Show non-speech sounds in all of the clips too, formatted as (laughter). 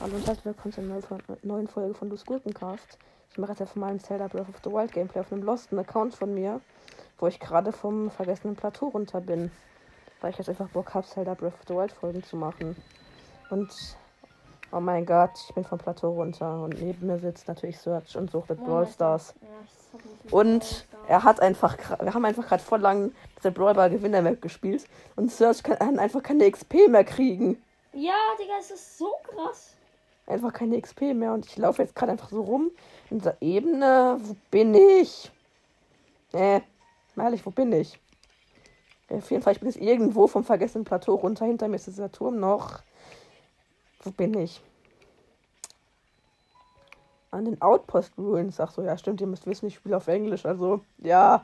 Hallo und herzlich willkommen zu einer neuen Folge von Luz Gurkencast. Ich mache jetzt einfach mal ein Zelda Breath of the Wild Gameplay auf einem losten Account von mir, wo ich gerade vom vergessenen Plateau runter bin. Weil ich jetzt einfach Bock habe, Zelda Breath of the Wild Folgen zu machen. Und oh mein Gott, ich bin vom Plateau runter und neben mir sitzt natürlich Search und sucht mit Brawl Stars. Und er hat einfach, wir haben einfach gerade voll lang diese Brawlball Gewinner weggespielt und Search kann einfach keine XP mehr kriegen. Ja, Digga, es ist so krass einfach keine XP mehr und ich laufe jetzt gerade einfach so rum in dieser Ebene. Wo bin ich? Äh, ehrlich, wo bin ich? Auf jeden Fall, ich bin jetzt irgendwo vom vergessenen Plateau runter. Hinter mir ist dieser Turm noch. Wo bin ich? An den Outpost Ruins. Ach so, ja, stimmt, ihr müsst wissen, ich spiele auf Englisch. Also, ja.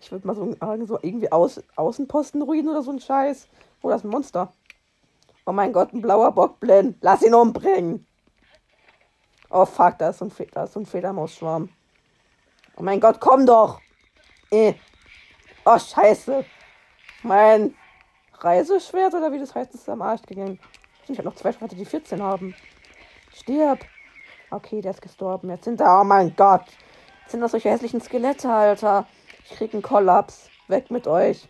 Ich würde mal so, so irgendwie Aus, Außenpostenruinen oder so ein Scheiß. Oh, das ist ein Monster. Oh mein Gott, ein blauer Bockblind. Lass ihn umbringen. Oh fuck, da ist so ein, Fe so ein Fledermausschwarm. Oh mein Gott, komm doch. Eh. Oh scheiße. Mein Reiseschwert oder wie das heißt, ist am Arsch gegangen. Ich habe noch zwei Schwerter, die 14 haben. Stirb. Okay, der ist gestorben. Jetzt sind da. Oh mein Gott. Jetzt sind das solche hässlichen Skelette, Alter. Ich krieg einen Kollaps. Weg mit euch.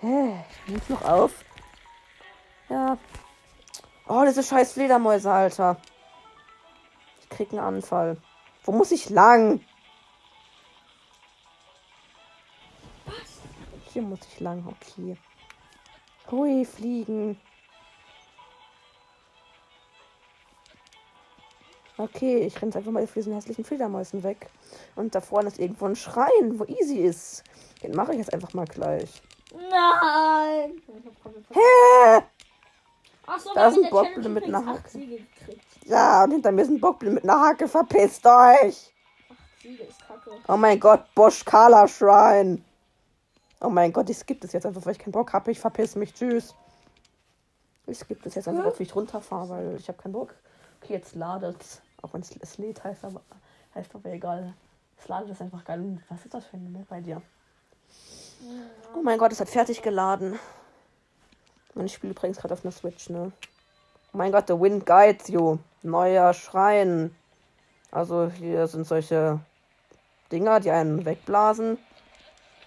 Hä? Nimm's noch auf. Ja. Oh, diese scheiß Fledermäuse, Alter. Ich krieg einen Anfall. Wo muss ich lang? Was? Hier muss ich lang, okay. Hui, fliegen. Okay, ich renne einfach mal für diesen hässlichen Fledermäusen weg. Und da vorne ist irgendwo ein Schrein, wo Easy ist. Den mache ich jetzt einfach mal gleich. Nein! Hä? Ach so, da ist ein Bockblin mit einer Hacke. Ja, und hinter mir ist ein Bockblin mit einer Hacke. Verpisst euch! Oh mein Gott, Bosch Kala Shrine. Oh mein Gott, ich skippe das jetzt einfach, weil ich keinen Bock habe. Ich verpiss mich. Tschüss. Ich skippe das jetzt einfach, wie ich runterfahre, weil ich habe keinen Bock. Okay, jetzt ladet Auch wenn es lädt, heißt aber, heißt aber egal. Es ladet ist einfach geil. Was ist das für ein Nummer bei dir? Oh mein Gott, es hat fertig geladen. Und ich spiele übrigens gerade auf einer Switch, ne? Oh mein Gott, The Wind Guides You. Neuer Schrein. Also hier sind solche Dinger, die einen wegblasen.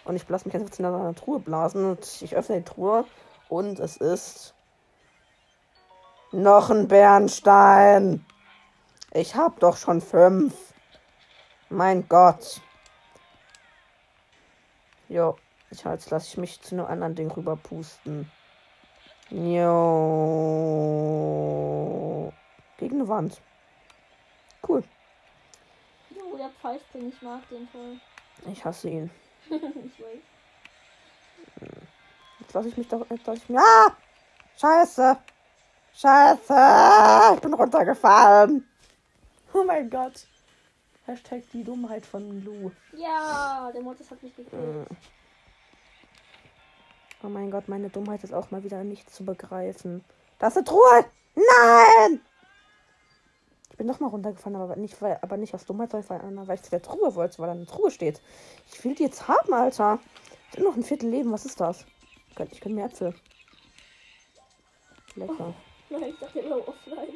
Und ich lasse mich einfach in einer Truhe blasen. Und ich öffne die Truhe. Und es ist noch ein Bernstein. Ich hab doch schon fünf. Mein Gott. Jo, ich, jetzt lasse ich mich zu einem anderen Ding rüber pusten. Jo. Gegen eine Wand. Cool. Jo, der pfeift den, ich mag den voll. Ich hasse ihn. (laughs) ich weiß. Jetzt lasse ich mich doch. Jetzt lasse ich mich. Ah! Scheiße! Scheiße! Ich bin runtergefallen. Oh mein Gott. Hashtag die Dummheit von Lou. Ja, der Mortis hat mich gekillt. Mm. Oh mein Gott, meine Dummheit ist auch mal wieder nicht zu begreifen. Das ist eine Truhe! Nein! Ich bin nochmal runtergefallen, aber nicht, weil, aber nicht aus Dummheit, sondern weil ich zu der Truhe wollte, weil da eine Truhe steht. Ich will die jetzt haben, Alter. Ich habe noch ein Viertel Leben. Was ist das? Ich könnte mir Äpfel. Lecker. Oh, nein, ich dachte immer offline.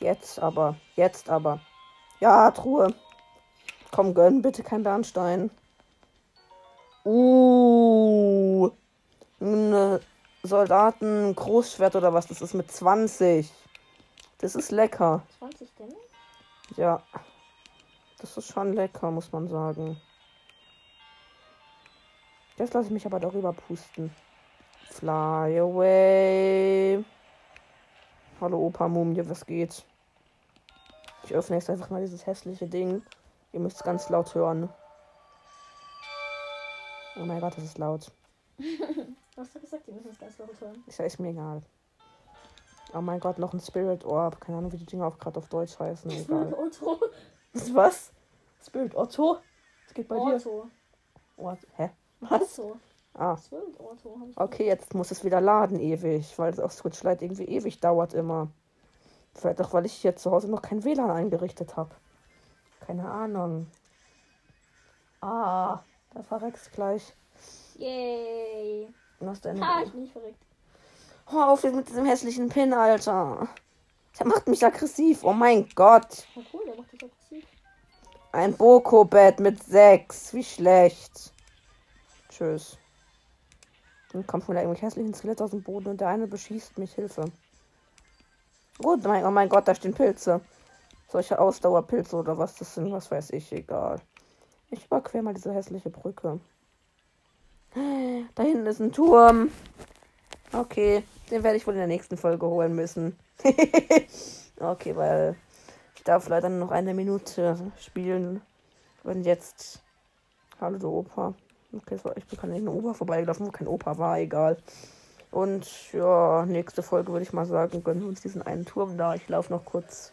Jetzt aber. Jetzt aber. Ja, Truhe. Komm, gönn bitte kein Bernstein. Uh. Ein Soldaten Großschwert oder was? Das ist mit 20. Das ist lecker. 20 denn? Ja. Das ist schon lecker, muss man sagen. Jetzt lasse ich mich aber darüber pusten. Fly away. Hallo Opa Mumie, was geht? Ich öffne jetzt einfach mal dieses hässliche Ding. Ihr müsst es ganz laut hören. Oh mein Gott, das ist laut. Was (laughs) hast du gesagt? Die müssen es ganz laut hören. Ist ja ist mir egal. Oh mein Gott, noch ein Spirit Orb. Keine Ahnung, wie die Dinger auch gerade auf Deutsch heißen. (laughs) Egal. Otto. Was? Spirit Otto? Was geht bei Otto. dir? Otto. Hä? Was? Otto. Ah. Okay, jetzt muss es wieder laden ewig, weil es auf Switch Lite irgendwie ewig dauert immer. Vielleicht auch, weil ich hier zu Hause noch kein WLAN eingerichtet habe. Keine Ahnung. Ah. Da verreckst gleich. Yay. Was denn? Ah, ich bin nicht verrückt. Hör auf jetzt mit diesem hässlichen Pin, Alter. Der macht mich aggressiv. Oh mein Gott. Oh cool, der macht dich aggressiv. Ein Boko-Bett mit sechs. Wie schlecht. Tschüss. Dann kommt von da irgendwelche hässlichen Skelette aus dem Boden und der eine beschießt mich. Hilfe. Gut, mein, oh mein Gott, da stehen Pilze. Solche Ausdauerpilze oder was das sind, was weiß ich, egal. Ich überquer mal diese hässliche Brücke. Da hinten ist ein Turm. Okay, den werde ich wohl in der nächsten Folge holen müssen. (laughs) okay, weil ich darf leider nur noch eine Minute spielen. Und jetzt. Hallo, Opa. Okay, es war, ich bin gerade an den Opa vorbeigelaufen, wo kein Opa war, egal. Und ja, nächste Folge würde ich mal sagen, gönnen wir uns diesen einen Turm da. Ich laufe noch kurz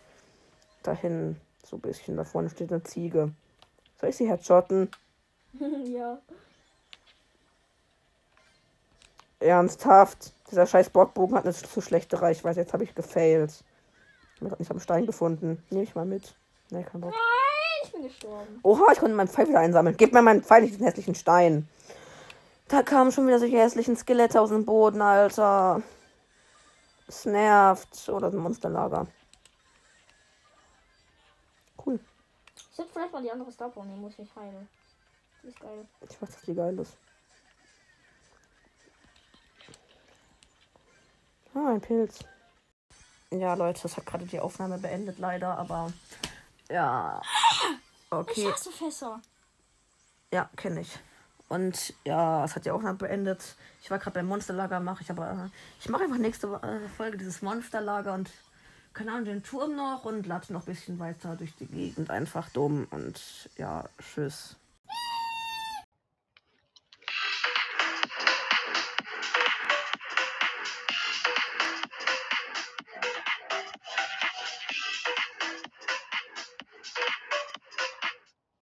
dahin. So ein bisschen. Da vorne steht eine Ziege. Soll ich sie headshotten? (laughs) ja. Ernsthaft. Dieser scheiß Bockbogen hat eine zu schlechte Reichweite. Jetzt habe ich gefailt. Ich habe einen Stein gefunden. Nehme ich mal mit. Nee, kein Bock. Bin gestorben. Oha, ich konnte meinen Pfeil wieder einsammeln. Gib mir meinen Pfeil, nicht diesen hässlichen Stein. Da kamen schon wieder solche hässlichen Skelette aus dem Boden, Alter. Es nervt. Oder ein Monsterlager. Cool. Ich sollte vielleicht mal die andere Star Power nehmen, muss ich mich heilen. Die ist geil. Ich weiß, dass die geil ist. Ah, ein Pilz. Ja, Leute, das hat gerade die Aufnahme beendet, leider, aber ja. Ich Okay. hasse Fässer. Ja, kenne ich. Und ja, es hat die Aufnahme beendet. Ich war gerade beim Monsterlager, mache ich aber. äh, Ich mache einfach nächste äh, Folge dieses Monsterlager und keine Ahnung, den Turm noch und lade noch ein bisschen weiter durch die Gegend. Einfach dumm und ja, tschüss.